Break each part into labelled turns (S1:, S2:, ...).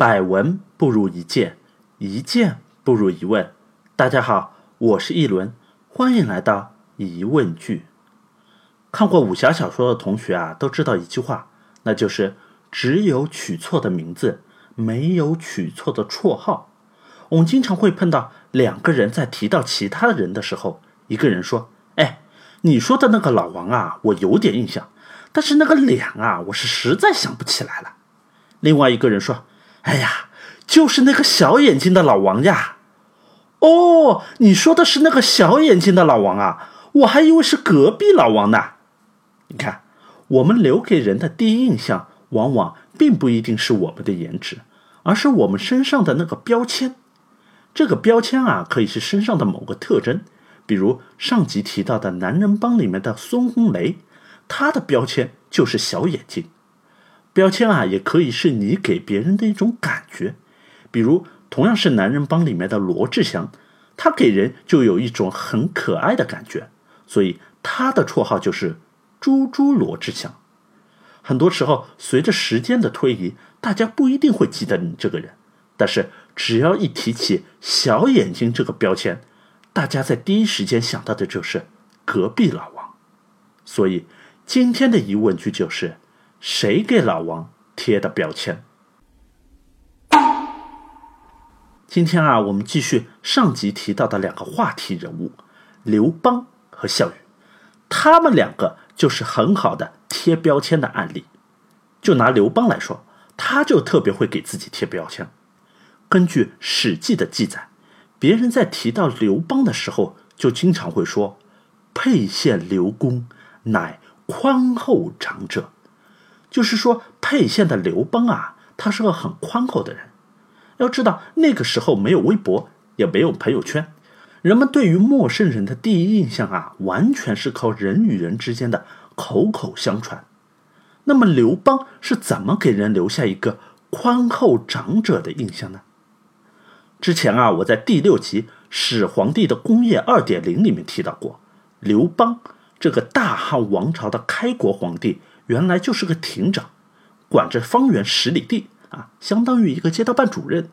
S1: 百闻不如一见，一见不如一问。大家好，我是一轮，欢迎来到疑问句。看过武侠小说的同学啊，都知道一句话，那就是只有取错的名字，没有取错的绰号。我们经常会碰到两个人在提到其他人的时候，一个人说：“哎，你说的那个老王啊，我有点印象，但是那个脸啊，我是实在想不起来了。”另外一个人说：“哎呀，就是那个小眼睛的老王呀。”哦，你说的是那个小眼睛的老王啊，我还以为是隔壁老王呢。你看，我们留给人的第一印象，往往并不一定是我们的颜值，而是我们身上的那个标签。这个标签啊，可以是身上的某个特征，比如上集提到的男人帮里面的孙红雷，他的标签就是小眼睛。标签啊，也可以是你给别人的一种感觉，比如同样是男人帮里面的罗志祥，他给人就有一种很可爱的感觉，所以他的绰号就是。猪猪罗志祥，很多时候随着时间的推移，大家不一定会记得你这个人，但是只要一提起“小眼睛”这个标签，大家在第一时间想到的就是隔壁老王。所以今天的疑问句就是：谁给老王贴的标签？今天啊，我们继续上集提到的两个话题人物刘邦和项羽，他们两个。就是很好的贴标签的案例。就拿刘邦来说，他就特别会给自己贴标签。根据《史记》的记载，别人在提到刘邦的时候，就经常会说：“沛县刘公，乃宽厚长者。”就是说，沛县的刘邦啊，他是个很宽厚的人。要知道，那个时候没有微博，也没有朋友圈。人们对于陌生人的第一印象啊，完全是靠人与人之间的口口相传。那么刘邦是怎么给人留下一个宽厚长者的印象呢？之前啊，我在第六集《始皇帝的工业二点零》里面提到过，刘邦这个大汉王朝的开国皇帝，原来就是个亭长，管着方圆十里地啊，相当于一个街道办主任。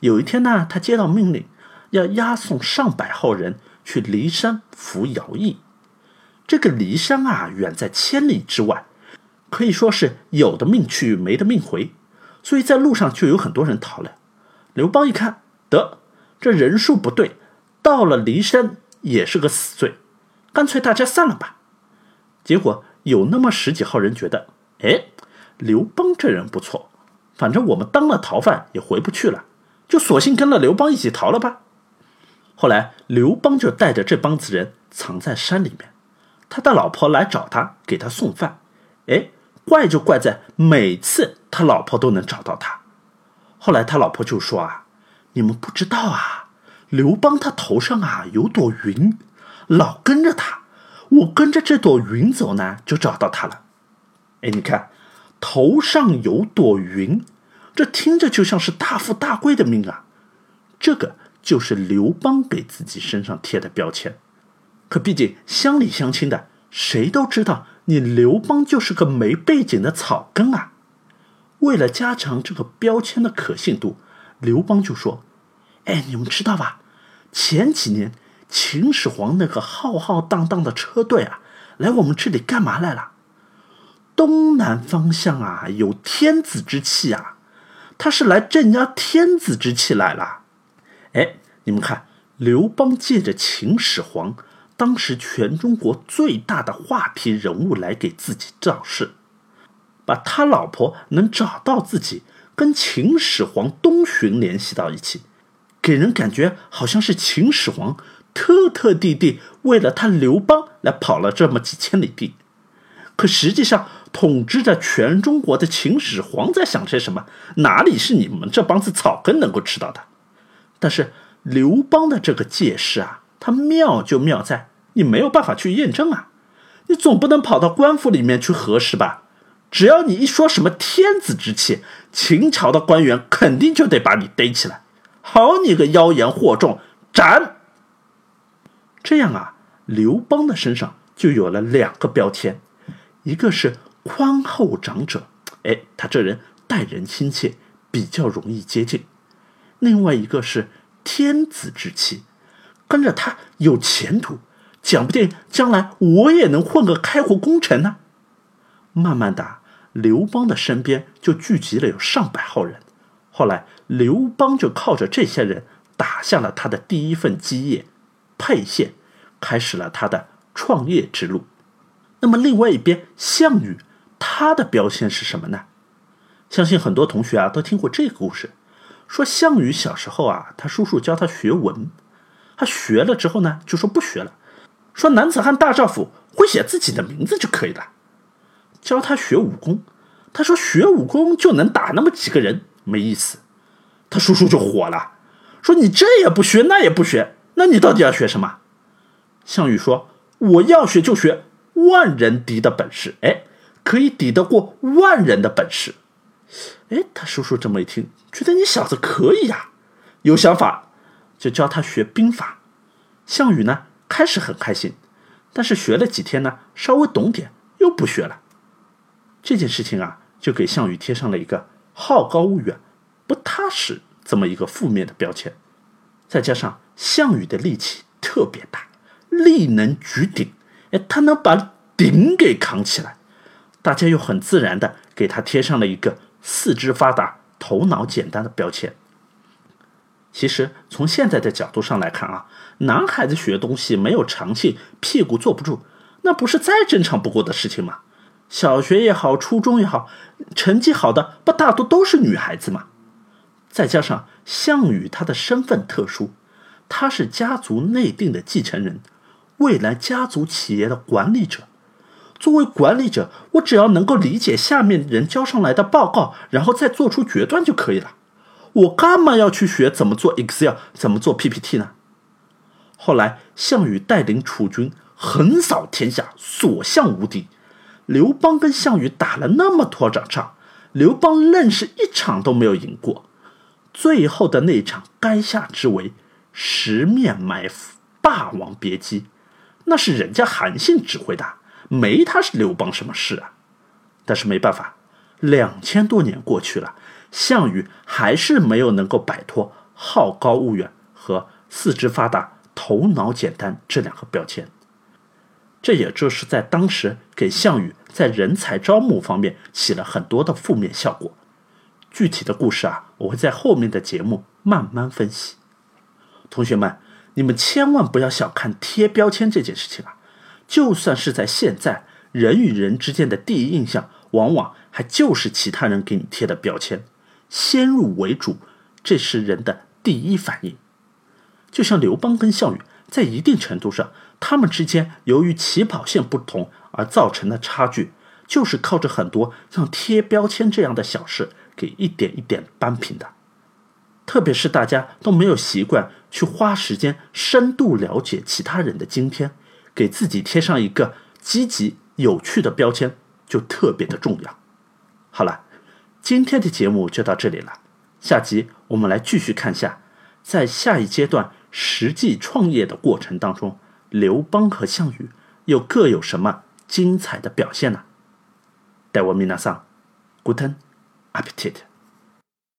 S1: 有一天呢，他接到命令。要押送上百号人去骊山服徭役，这个骊山啊，远在千里之外，可以说是有的命去，没的命回，所以在路上就有很多人逃了。刘邦一看，得这人数不对，到了骊山也是个死罪，干脆大家散了吧。结果有那么十几号人觉得，哎，刘邦这人不错，反正我们当了逃犯也回不去了，就索性跟了刘邦一起逃了吧。后来，刘邦就带着这帮子人藏在山里面。他的老婆来找他，给他送饭。哎，怪就怪在每次他老婆都能找到他。后来他老婆就说：“啊，你们不知道啊，刘邦他头上啊有朵云，老跟着他。我跟着这朵云走呢，就找到他了。哎，你看，头上有朵云，这听着就像是大富大贵的命啊。这个。”就是刘邦给自己身上贴的标签，可毕竟乡里乡亲的，谁都知道你刘邦就是个没背景的草根啊。为了加强这个标签的可信度，刘邦就说：“哎，你们知道吧？前几年秦始皇那个浩浩荡荡的车队啊，来我们这里干嘛来了？东南方向啊，有天子之气啊，他是来镇压天子之气来了。”哎，你们看，刘邦借着秦始皇，当时全中国最大的话题人物来给自己造势，把他老婆能找到自己，跟秦始皇东巡联系到一起，给人感觉好像是秦始皇特特地地为了他刘邦来跑了这么几千里地。可实际上，统治着全中国的秦始皇在想些什么，哪里是你们这帮子草根能够知道的？但是刘邦的这个借势啊，他妙就妙在你没有办法去验证啊，你总不能跑到官府里面去核实吧？只要你一说什么天子之气，秦朝的官员肯定就得把你逮起来，好你个妖言惑众，斩！这样啊，刘邦的身上就有了两个标签，一个是宽厚长者，哎，他这人待人亲切，比较容易接近，另外一个是天子之妻，跟着他有前途，讲不定将来我也能混个开国功臣呢。慢慢的，刘邦的身边就聚集了有上百号人。后来，刘邦就靠着这些人打下了他的第一份基业，沛县，开始了他的创业之路。那么，另外一边，项羽他的标签是什么呢？相信很多同学啊都听过这个故事，说项羽小时候啊，他叔叔教他学文，他学了之后呢，就说不学了，说男子汉大丈夫会写自己的名字就可以了。教他学武功，他说学武功就能打那么几个人，没意思。他叔叔就火了，说你这也不学，那也不学，那你到底要学什么？项羽说我要学就学万人敌的本事，哎，可以抵得过万人的本事。哎，他叔叔这么一听，觉得你小子可以呀，有想法，就教他学兵法。项羽呢，开始很开心，但是学了几天呢，稍微懂点，又不学了。这件事情啊，就给项羽贴上了一个好高骛远、不踏实这么一个负面的标签。再加上项羽的力气特别大，力能举鼎，哎，他能把鼎给扛起来，大家又很自然的给他贴上了一个。四肢发达、头脑简单的标签。其实从现在的角度上来看啊，男孩子学东西没有长性，屁股坐不住，那不是再正常不过的事情吗？小学也好，初中也好，成绩好的不大多都是女孩子吗？再加上项羽他的身份特殊，他是家族内定的继承人，未来家族企业的管理者。作为管理者，我只要能够理解下面人交上来的报告，然后再做出决断就可以了。我干嘛要去学怎么做 Excel，怎么做 PPT 呢？后来，项羽带领楚军横扫天下，所向无敌。刘邦跟项羽打了那么多场仗，刘邦愣是一场都没有赢过。最后的那场垓下之围，十面埋伏，霸王别姬，那是人家韩信指挥的。没他是刘邦什么事啊？但是没办法，两千多年过去了，项羽还是没有能够摆脱好高骛远和四肢发达、头脑简单这两个标签。这也就是在当时给项羽在人才招募方面起了很多的负面效果。具体的故事啊，我会在后面的节目慢慢分析。同学们，你们千万不要小看贴标签这件事情啊！就算是在现在，人与人之间的第一印象，往往还就是其他人给你贴的标签，先入为主，这是人的第一反应。就像刘邦跟项羽，在一定程度上，他们之间由于起跑线不同而造成的差距，就是靠着很多像贴标签这样的小事，给一点一点扳平的。特别是大家都没有习惯去花时间深度了解其他人的今天。给自己贴上一个积极有趣的标签，就特别的重要。好了，今天的节目就到这里了。下集我们来继续看下，在下一阶段实际创业的过程当中，刘邦和项羽又各有什么精彩的表现呢？待我米娜桑，Guten Appetit。